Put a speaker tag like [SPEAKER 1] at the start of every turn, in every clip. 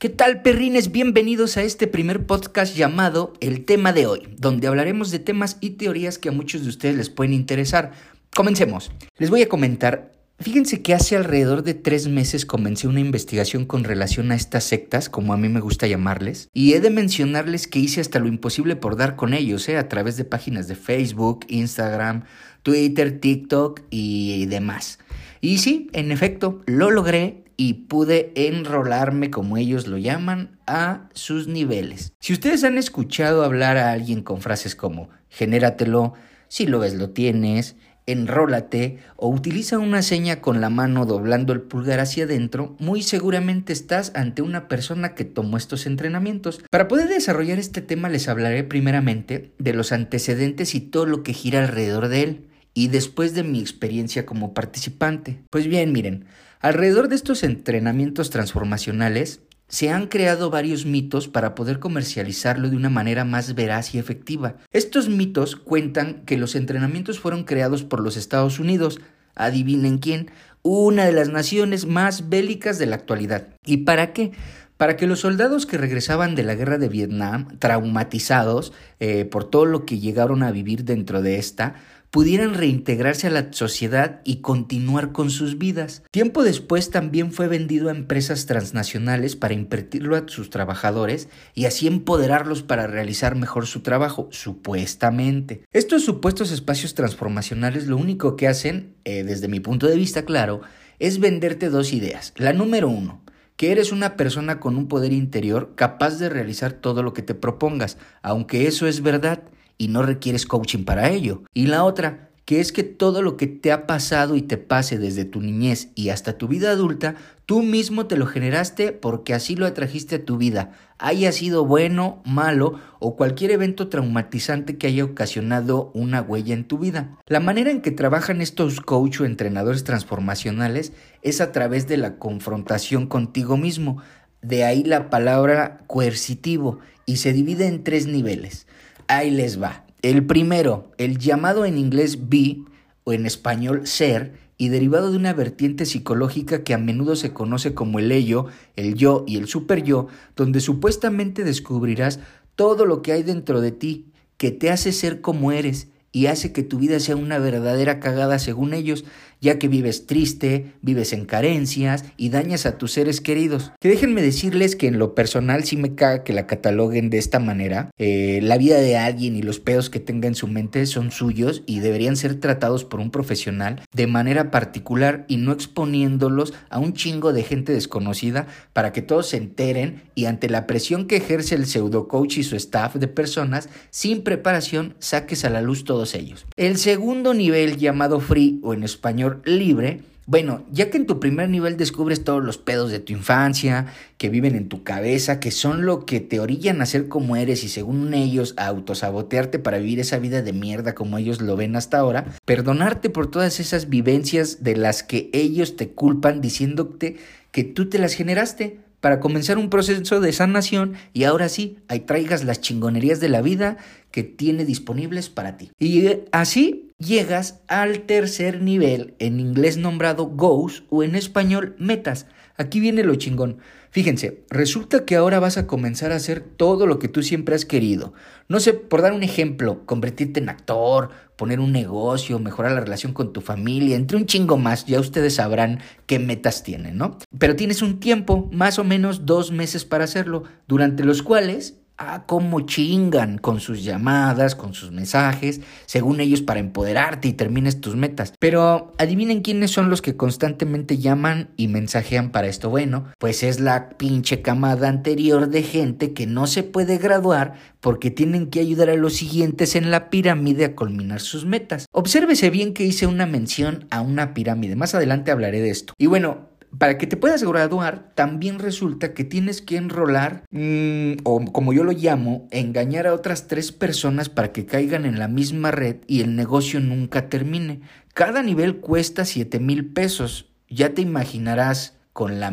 [SPEAKER 1] ¿Qué tal, perrines? Bienvenidos a este primer podcast llamado El tema de hoy, donde hablaremos de temas y teorías que a muchos de ustedes les pueden interesar. Comencemos. Les voy a comentar, fíjense que hace alrededor de tres meses comencé una investigación con relación a estas sectas, como a mí me gusta llamarles, y he de mencionarles que hice hasta lo imposible por dar con ellos, ¿eh? a través de páginas de Facebook, Instagram, Twitter, TikTok y demás. Y sí, en efecto, lo logré y pude enrolarme, como ellos lo llaman, a sus niveles. Si ustedes han escuchado hablar a alguien con frases como genératelo, si lo ves lo tienes, enrólate o utiliza una seña con la mano doblando el pulgar hacia adentro, muy seguramente estás ante una persona que tomó estos entrenamientos. Para poder desarrollar este tema les hablaré primeramente de los antecedentes y todo lo que gira alrededor de él y después de mi experiencia como participante. Pues bien, miren, alrededor de estos entrenamientos transformacionales se han creado varios mitos para poder comercializarlo de una manera más veraz y efectiva. Estos mitos cuentan que los entrenamientos fueron creados por los Estados Unidos, adivinen quién, una de las naciones más bélicas de la actualidad. ¿Y para qué? Para que los soldados que regresaban de la guerra de Vietnam, traumatizados eh, por todo lo que llegaron a vivir dentro de esta, pudieran reintegrarse a la sociedad y continuar con sus vidas. Tiempo después también fue vendido a empresas transnacionales para invertirlo a sus trabajadores y así empoderarlos para realizar mejor su trabajo, supuestamente. Estos supuestos espacios transformacionales lo único que hacen, eh, desde mi punto de vista claro, es venderte dos ideas. La número uno, que eres una persona con un poder interior capaz de realizar todo lo que te propongas, aunque eso es verdad y no requieres coaching para ello. Y la otra, que es que todo lo que te ha pasado y te pase desde tu niñez y hasta tu vida adulta, tú mismo te lo generaste porque así lo atrajiste a tu vida, haya sido bueno, malo o cualquier evento traumatizante que haya ocasionado una huella en tu vida. La manera en que trabajan estos coach o entrenadores transformacionales es a través de la confrontación contigo mismo, de ahí la palabra coercitivo y se divide en tres niveles. Ahí les va. El primero, el llamado en inglés be o en español ser y derivado de una vertiente psicológica que a menudo se conoce como el ello, el yo y el super yo, donde supuestamente descubrirás todo lo que hay dentro de ti, que te hace ser como eres y hace que tu vida sea una verdadera cagada según ellos, ya que vives triste, vives en carencias y dañas a tus seres queridos. Que déjenme decirles que en lo personal sí me caga que la cataloguen de esta manera. Eh, la vida de alguien y los pedos que tenga en su mente son suyos y deberían ser tratados por un profesional de manera particular y no exponiéndolos a un chingo de gente desconocida para que todos se enteren y ante la presión que ejerce el pseudo coach y su staff de personas sin preparación saques a la luz ellos. El segundo nivel llamado free o en español libre, bueno, ya que en tu primer nivel descubres todos los pedos de tu infancia, que viven en tu cabeza, que son lo que te orillan a ser como eres y según ellos a autosabotearte para vivir esa vida de mierda como ellos lo ven hasta ahora, perdonarte por todas esas vivencias de las que ellos te culpan diciéndote que tú te las generaste para comenzar un proceso de sanación y ahora sí, ahí traigas las chingonerías de la vida que tiene disponibles para ti. Y así llegas al tercer nivel, en inglés nombrado goals o en español metas. Aquí viene lo chingón. Fíjense, resulta que ahora vas a comenzar a hacer todo lo que tú siempre has querido. No sé, por dar un ejemplo, convertirte en actor, poner un negocio, mejorar la relación con tu familia, entre un chingo más, ya ustedes sabrán qué metas tienen, ¿no? Pero tienes un tiempo, más o menos dos meses para hacerlo, durante los cuales Ah, cómo chingan con sus llamadas, con sus mensajes, según ellos para empoderarte y termines tus metas. Pero adivinen quiénes son los que constantemente llaman y mensajean para esto. Bueno, pues es la pinche camada anterior de gente que no se puede graduar porque tienen que ayudar a los siguientes en la pirámide a culminar sus metas. Obsérvese bien que hice una mención a una pirámide. Más adelante hablaré de esto. Y bueno, para que te puedas graduar, también resulta que tienes que enrolar, mm, o como yo lo llamo, engañar a otras tres personas para que caigan en la misma red y el negocio nunca termine. Cada nivel cuesta 7 mil pesos. Ya te imaginarás con la,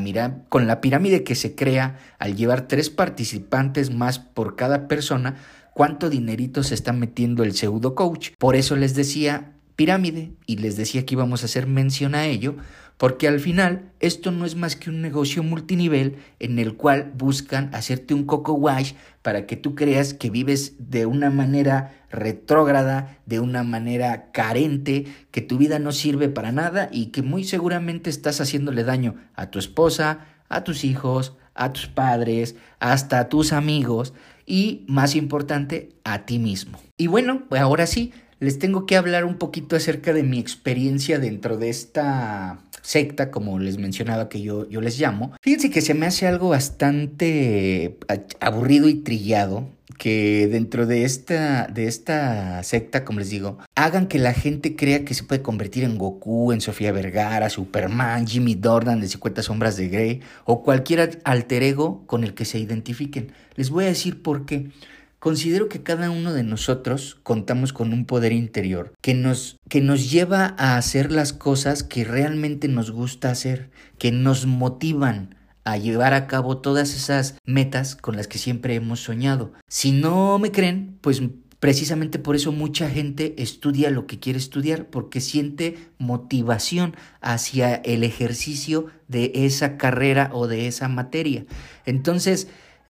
[SPEAKER 1] con la pirámide que se crea al llevar tres participantes más por cada persona, cuánto dinerito se está metiendo el pseudo coach. Por eso les decía pirámide. Y les decía que íbamos a hacer mención a ello, porque al final esto no es más que un negocio multinivel en el cual buscan hacerte un coco wash para que tú creas que vives de una manera retrógrada, de una manera carente, que tu vida no sirve para nada y que muy seguramente estás haciéndole daño a tu esposa, a tus hijos, a tus padres, hasta a tus amigos y, más importante, a ti mismo. Y bueno, pues ahora sí, les tengo que hablar un poquito acerca de mi experiencia dentro de esta secta, como les mencionaba que yo, yo les llamo. Fíjense que se me hace algo bastante aburrido y trillado que dentro de esta, de esta secta, como les digo, hagan que la gente crea que se puede convertir en Goku, en Sofía Vergara, Superman, Jimmy Dornan de 50 sombras de Grey o cualquier alter ego con el que se identifiquen. Les voy a decir por qué. Considero que cada uno de nosotros contamos con un poder interior que nos, que nos lleva a hacer las cosas que realmente nos gusta hacer, que nos motivan, a llevar a cabo todas esas metas con las que siempre hemos soñado. Si no me creen, pues Precisamente por eso mucha gente estudia lo que quiere estudiar, porque siente motivación hacia el ejercicio de esa carrera o de esa materia. Entonces,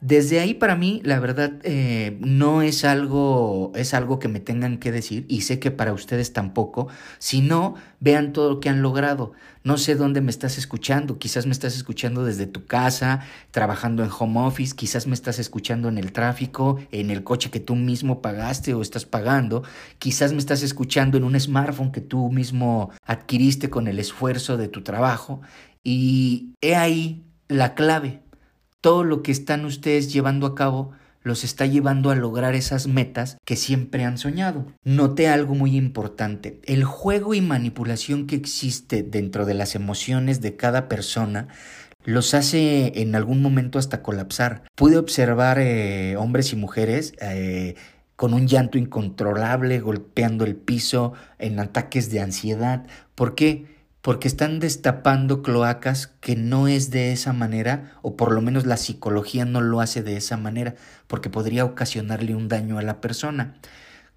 [SPEAKER 1] desde ahí para mí, la verdad, eh, no es algo, es algo que me tengan que decir, y sé que para ustedes tampoco, si no, vean todo lo que han logrado. No sé dónde me estás escuchando, quizás me estás escuchando desde tu casa, trabajando en home office, quizás me estás escuchando en el tráfico, en el coche que tú mismo pagaste o estás pagando, quizás me estás escuchando en un smartphone que tú mismo adquiriste con el esfuerzo de tu trabajo, y he ahí la clave todo lo que están ustedes llevando a cabo los está llevando a lograr esas metas que siempre han soñado. Noté algo muy importante. El juego y manipulación que existe dentro de las emociones de cada persona los hace en algún momento hasta colapsar. Pude observar eh, hombres y mujeres eh, con un llanto incontrolable, golpeando el piso, en ataques de ansiedad. ¿Por qué? Porque están destapando cloacas que no es de esa manera, o por lo menos la psicología no lo hace de esa manera, porque podría ocasionarle un daño a la persona.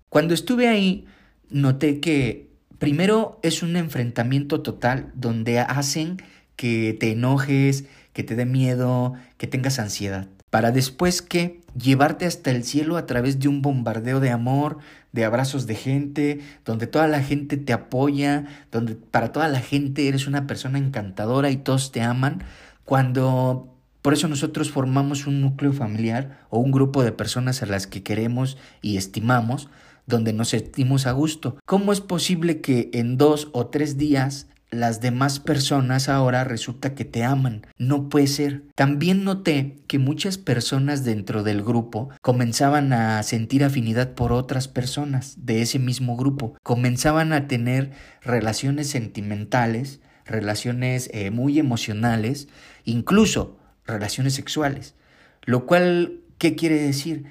[SPEAKER 1] Cuando estuve ahí, noté que primero es un enfrentamiento total donde hacen que te enojes, que te dé miedo, que tengas ansiedad, para después que llevarte hasta el cielo a través de un bombardeo de amor, de abrazos de gente, donde toda la gente te apoya, donde para toda la gente eres una persona encantadora y todos te aman, cuando por eso nosotros formamos un núcleo familiar o un grupo de personas a las que queremos y estimamos, donde nos sentimos a gusto. ¿Cómo es posible que en dos o tres días las demás personas ahora resulta que te aman. No puede ser. También noté que muchas personas dentro del grupo comenzaban a sentir afinidad por otras personas de ese mismo grupo. Comenzaban a tener relaciones sentimentales, relaciones eh, muy emocionales, incluso relaciones sexuales. Lo cual, ¿qué quiere decir?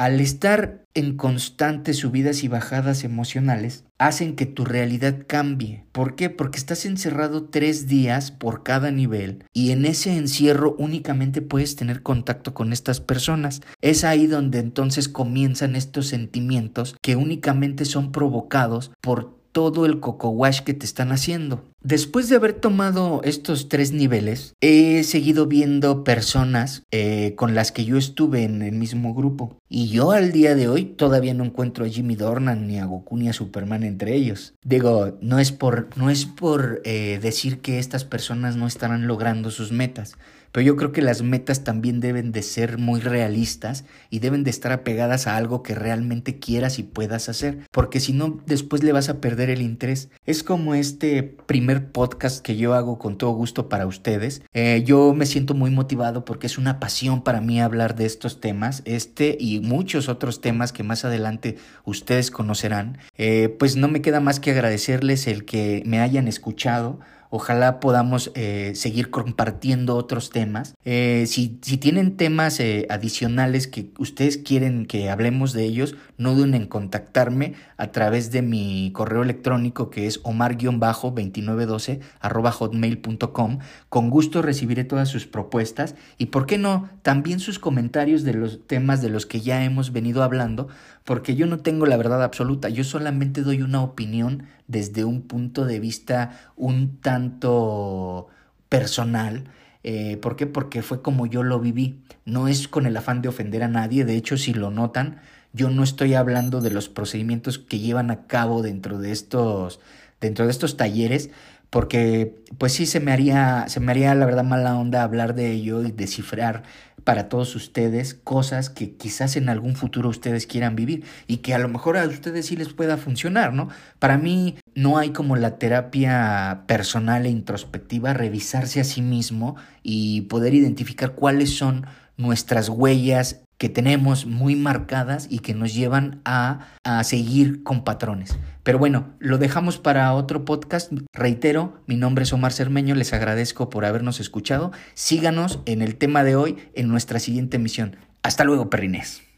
[SPEAKER 1] Al estar en constantes subidas y bajadas emocionales, hacen que tu realidad cambie. ¿Por qué? Porque estás encerrado tres días por cada nivel y en ese encierro únicamente puedes tener contacto con estas personas. Es ahí donde entonces comienzan estos sentimientos que únicamente son provocados por todo el coco wash que te están haciendo. Después de haber tomado estos tres niveles, he seguido viendo personas eh, con las que yo estuve en el mismo grupo. Y yo al día de hoy todavía no encuentro a Jimmy Dornan, ni a Goku, ni a Superman entre ellos. Digo, no es por, no es por eh, decir que estas personas no estarán logrando sus metas. Pero yo creo que las metas también deben de ser muy realistas y deben de estar apegadas a algo que realmente quieras y puedas hacer, porque si no, después le vas a perder el interés. Es como este primer podcast que yo hago con todo gusto para ustedes. Eh, yo me siento muy motivado porque es una pasión para mí hablar de estos temas, este y muchos otros temas que más adelante ustedes conocerán. Eh, pues no me queda más que agradecerles el que me hayan escuchado Ojalá podamos eh, seguir compartiendo otros temas. Eh, si, tienen temas eh, adicionales que ustedes quieren que hablemos de ellos, no duden en contactarme a través de mi correo electrónico que es omar-2912 hotmail.com. Con gusto recibiré todas sus propuestas y, ¿por qué no?, también sus comentarios de los temas de los que ya hemos venido hablando, porque yo no tengo la verdad absoluta, yo solamente doy una opinión desde un punto de vista un tanto personal eh, ¿Por qué? Porque fue como yo lo viví. No es con el afán de ofender a nadie. De hecho, si lo notan, yo no estoy hablando de los procedimientos que llevan a cabo dentro de estos, dentro de estos talleres, porque pues sí se me haría, se me haría la verdad mala onda hablar de ello y descifrar para todos ustedes cosas que quizás en algún futuro ustedes quieran vivir y que a lo mejor a ustedes sí les pueda funcionar, ¿no? Para mí no hay como la terapia personal e introspectiva, revisarse a sí mismo y poder identificar cuáles son nuestras huellas que tenemos muy marcadas y que nos llevan a, a, seguir con patrones. Pero bueno, lo dejamos para otro podcast. Reitero, mi nombre es Omar Cermeño, les agradezco por habernos escuchado. Síganos en el tema de hoy en nuestra siguiente emisión. Hasta luego, perrines.